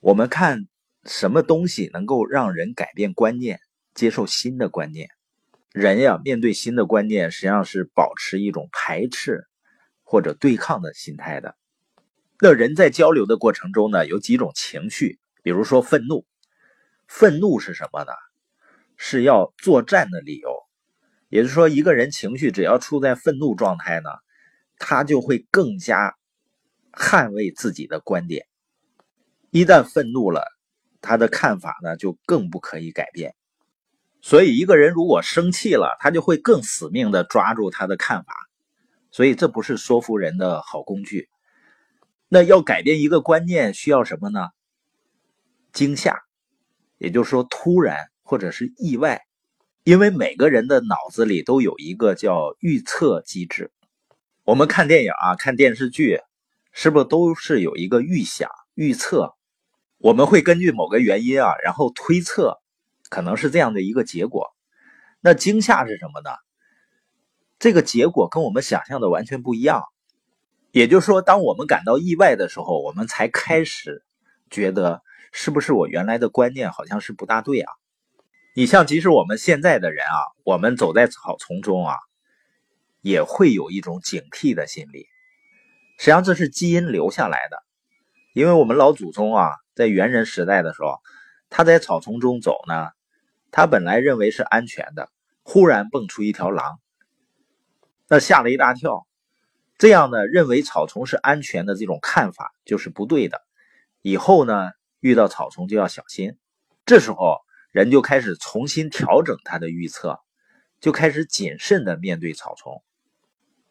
我们看什么东西能够让人改变观念，接受新的观念？人呀，面对新的观念，实际上是保持一种排斥或者对抗的心态的。那人在交流的过程中呢，有几种情绪，比如说愤怒。愤怒是什么呢？是要作战的理由。也就是说，一个人情绪只要处在愤怒状态呢，他就会更加捍卫自己的观点。一旦愤怒了，他的看法呢就更不可以改变。所以，一个人如果生气了，他就会更死命的抓住他的看法。所以，这不是说服人的好工具。那要改变一个观念，需要什么呢？惊吓，也就是说突然或者是意外。因为每个人的脑子里都有一个叫预测机制。我们看电影啊，看电视剧，是不是都是有一个预想、预测？我们会根据某个原因啊，然后推测。可能是这样的一个结果，那惊吓是什么呢？这个结果跟我们想象的完全不一样。也就是说，当我们感到意外的时候，我们才开始觉得是不是我原来的观念好像是不大对啊？你像，即使我们现在的人啊，我们走在草丛中啊，也会有一种警惕的心理。实际上，这是基因留下来的，因为我们老祖宗啊，在猿人时代的时候，他在草丛中走呢。他本来认为是安全的，忽然蹦出一条狼，那吓了一大跳。这样呢，认为草丛是安全的这种看法就是不对的。以后呢，遇到草丛就要小心。这时候人就开始重新调整他的预测，就开始谨慎的面对草丛。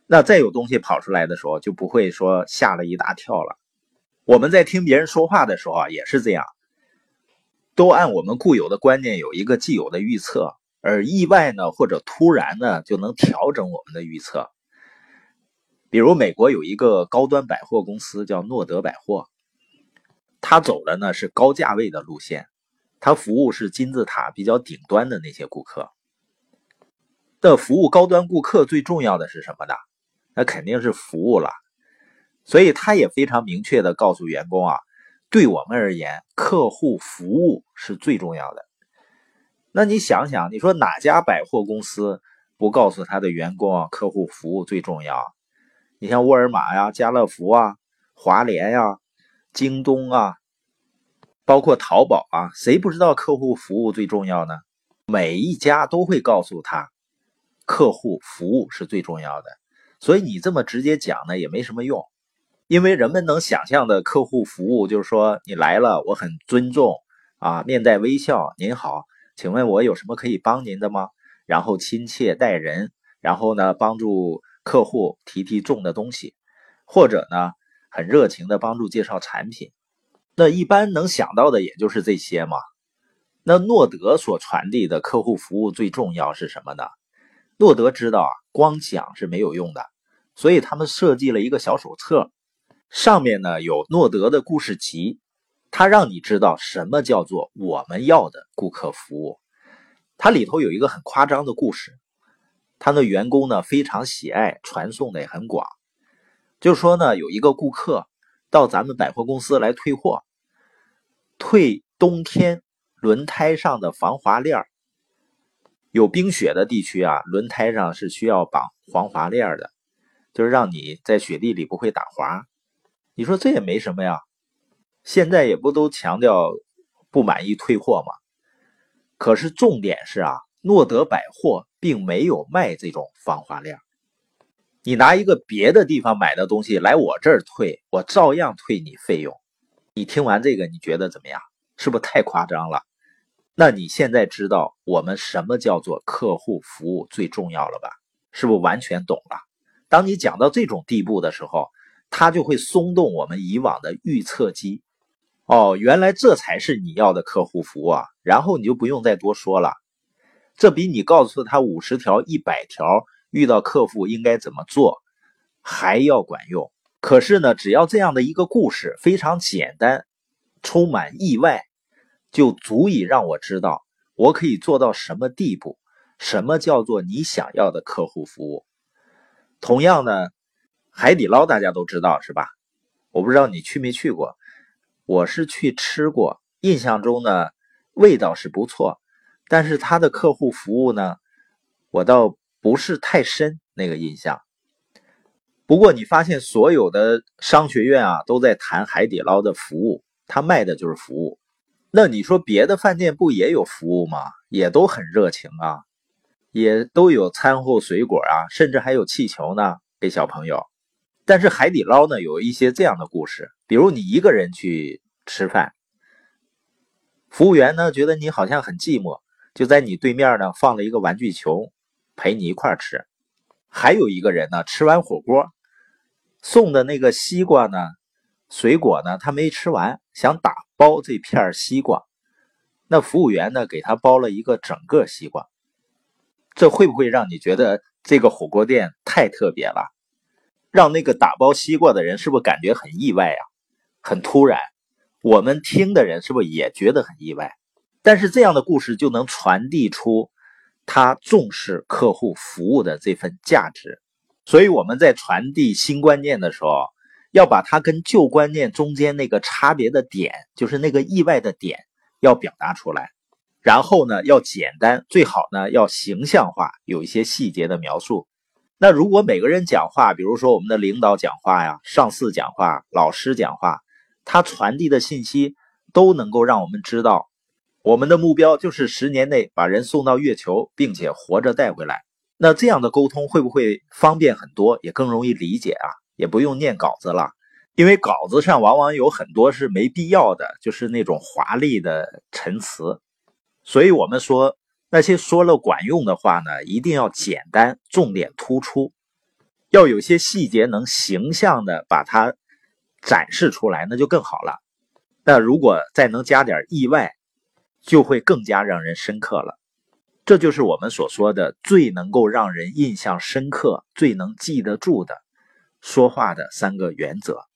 那再有东西跑出来的时候，就不会说吓了一大跳了。我们在听别人说话的时候啊，也是这样。都按我们固有的观念有一个既有的预测，而意外呢或者突然呢就能调整我们的预测。比如美国有一个高端百货公司叫诺德百货，它走的呢是高价位的路线，它服务是金字塔比较顶端的那些顾客。的服务高端顾客最重要的是什么呢？那肯定是服务了，所以他也非常明确的告诉员工啊。对我们而言，客户服务是最重要的。那你想想，你说哪家百货公司不告诉他的员工啊，客户服务最重要？你像沃尔玛呀、家乐福啊、华联呀、京东啊，包括淘宝啊，谁不知道客户服务最重要呢？每一家都会告诉他，客户服务是最重要的。所以你这么直接讲呢，也没什么用。因为人们能想象的客户服务，就是说你来了，我很尊重啊，面带微笑，您好，请问我有什么可以帮您的吗？然后亲切待人，然后呢，帮助客户提提重的东西，或者呢，很热情的帮助介绍产品。那一般能想到的也就是这些嘛。那诺德所传递的客户服务最重要是什么呢？诺德知道啊，光讲是没有用的，所以他们设计了一个小手册。上面呢有诺德的故事集，它让你知道什么叫做我们要的顾客服务。它里头有一个很夸张的故事，他的员工呢非常喜爱，传送的也很广。就说呢有一个顾客到咱们百货公司来退货，退冬天轮胎上的防滑链有冰雪的地区啊，轮胎上是需要绑防滑链的，就是让你在雪地里不会打滑。你说这也没什么呀，现在也不都强调不满意退货吗？可是重点是啊，诺德百货并没有卖这种防滑链。你拿一个别的地方买的东西来我这儿退，我照样退你费用。你听完这个，你觉得怎么样？是不是太夸张了？那你现在知道我们什么叫做客户服务最重要了吧？是不是完全懂了？当你讲到这种地步的时候。它就会松动我们以往的预测机，哦，原来这才是你要的客户服务啊！然后你就不用再多说了，这比你告诉他五十条、一百条遇到客户应该怎么做还要管用。可是呢，只要这样的一个故事非常简单，充满意外，就足以让我知道我可以做到什么地步，什么叫做你想要的客户服务。同样呢。海底捞大家都知道是吧？我不知道你去没去过。我是去吃过，印象中呢味道是不错，但是他的客户服务呢，我倒不是太深那个印象。不过你发现所有的商学院啊都在谈海底捞的服务，他卖的就是服务。那你说别的饭店不也有服务吗？也都很热情啊，也都有餐后水果啊，甚至还有气球呢给小朋友。但是海底捞呢有一些这样的故事，比如你一个人去吃饭，服务员呢觉得你好像很寂寞，就在你对面呢放了一个玩具球陪你一块吃。还有一个人呢吃完火锅送的那个西瓜呢，水果呢他没吃完，想打包这片西瓜，那服务员呢给他包了一个整个西瓜，这会不会让你觉得这个火锅店太特别了？让那个打包西瓜的人是不是感觉很意外啊？很突然，我们听的人是不是也觉得很意外？但是这样的故事就能传递出他重视客户服务的这份价值。所以我们在传递新观念的时候，要把它跟旧观念中间那个差别的点，就是那个意外的点，要表达出来。然后呢，要简单，最好呢要形象化，有一些细节的描述。那如果每个人讲话，比如说我们的领导讲话呀，上司讲话，老师讲话，他传递的信息都能够让我们知道，我们的目标就是十年内把人送到月球，并且活着带回来。那这样的沟通会不会方便很多，也更容易理解啊？也不用念稿子了，因为稿子上往往有很多是没必要的，就是那种华丽的陈词。所以我们说。那些说了管用的话呢，一定要简单，重点突出，要有些细节能形象的把它展示出来，那就更好了。那如果再能加点意外，就会更加让人深刻了。这就是我们所说的最能够让人印象深刻、最能记得住的说话的三个原则。